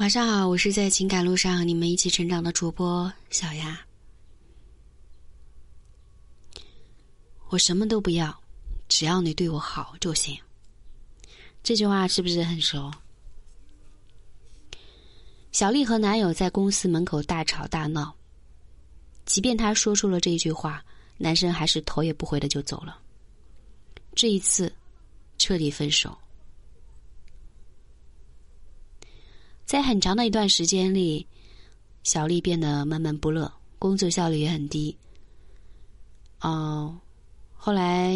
晚上好，我是在情感路上和你们一起成长的主播小丫。我什么都不要，只要你对我好就行。这句话是不是很熟？小丽和男友在公司门口大吵大闹，即便她说出了这句话，男生还是头也不回的就走了。这一次，彻底分手。在很长的一段时间里，小丽变得闷闷不乐，工作效率也很低。哦，后来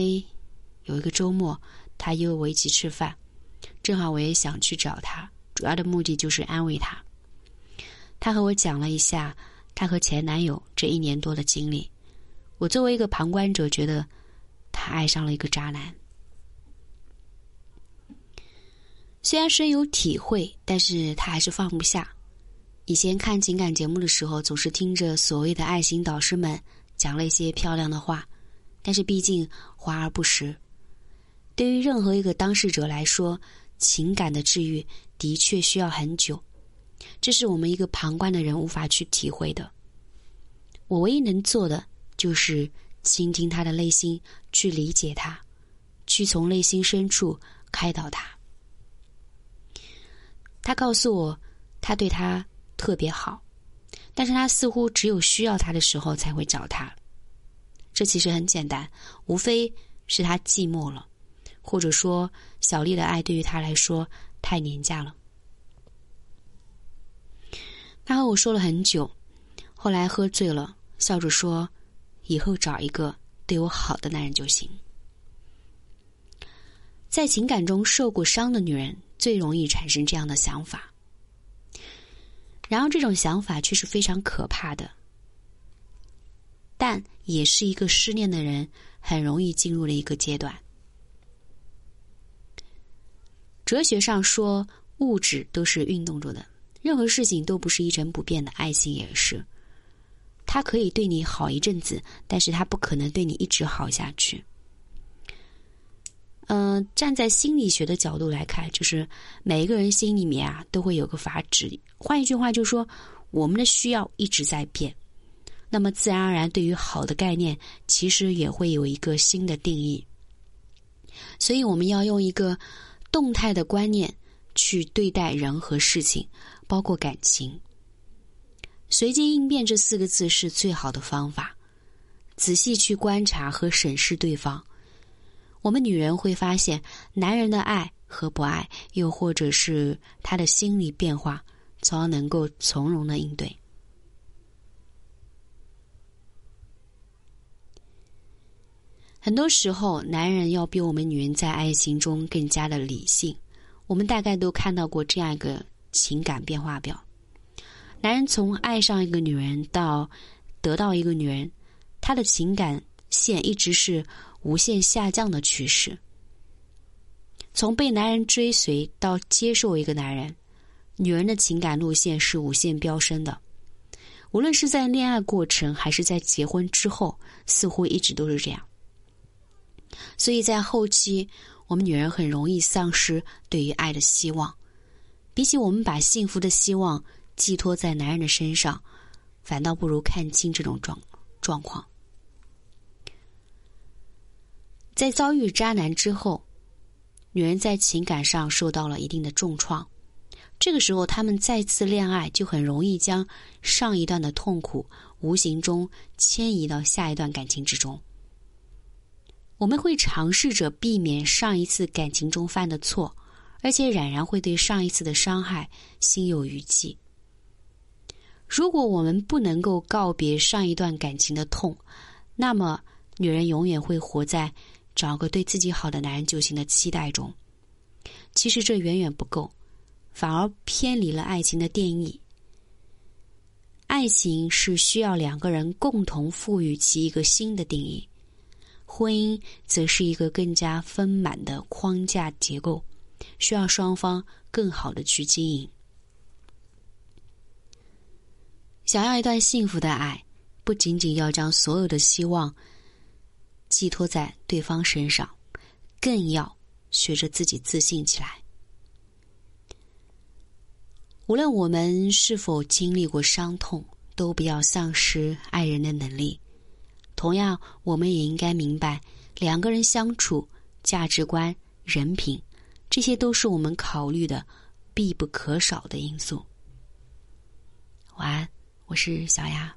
有一个周末，她约我一起吃饭，正好我也想去找她，主要的目的就是安慰她。她和我讲了一下她和前男友这一年多的经历。我作为一个旁观者，觉得她爱上了一个渣男。虽然深有体会，但是他还是放不下。以前看情感节目的时候，总是听着所谓的爱情导师们讲了一些漂亮的话，但是毕竟华而不实。对于任何一个当事者来说，情感的治愈的确需要很久，这是我们一个旁观的人无法去体会的。我唯一能做的就是倾听他的内心，去理解他，去从内心深处开导他。他告诉我，他对他特别好，但是他似乎只有需要他的时候才会找他。这其实很简单，无非是他寂寞了，或者说小丽的爱对于他来说太廉价了。他和我说了很久，后来喝醉了，笑着说：“以后找一个对我好的男人就行。”在情感中受过伤的女人。最容易产生这样的想法，然而这种想法却是非常可怕的，但也是一个失恋的人很容易进入的一个阶段。哲学上说，物质都是运动着的，任何事情都不是一成不变的，爱情也是。他可以对你好一阵子，但是他不可能对你一直好下去。嗯，站在心理学的角度来看，就是每一个人心里面啊都会有个阀值。换一句话，就说我们的需要一直在变，那么自然而然，对于好的概念，其实也会有一个新的定义。所以，我们要用一个动态的观念去对待人和事情，包括感情。随机应变这四个字是最好的方法。仔细去观察和审视对方。我们女人会发现，男人的爱和不爱，又或者是他的心理变化，从而能够从容的应对。很多时候，男人要比我们女人在爱情中更加的理性。我们大概都看到过这样一个情感变化表：男人从爱上一个女人到得到一个女人，他的情感线一直是。无限下降的趋势。从被男人追随到接受一个男人，女人的情感路线是无限飙升的。无论是在恋爱过程还是在结婚之后，似乎一直都是这样。所以在后期，我们女人很容易丧失对于爱的希望。比起我们把幸福的希望寄托在男人的身上，反倒不如看清这种状状况。在遭遇渣男之后，女人在情感上受到了一定的重创。这个时候，他们再次恋爱就很容易将上一段的痛苦无形中迁移到下一段感情之中。我们会尝试着避免上一次感情中犯的错，而且冉然会对上一次的伤害心有余悸。如果我们不能够告别上一段感情的痛，那么女人永远会活在。找个对自己好的男人就行的期待中，其实这远远不够，反而偏离了爱情的定义。爱情是需要两个人共同赋予其一个新的定义，婚姻则是一个更加丰满的框架结构，需要双方更好的去经营。想要一段幸福的爱，不仅仅要将所有的希望。寄托在对方身上，更要学着自己自信起来。无论我们是否经历过伤痛，都不要丧失爱人的能力。同样，我们也应该明白，两个人相处，价值观、人品，这些都是我们考虑的必不可少的因素。晚安，我是小雅。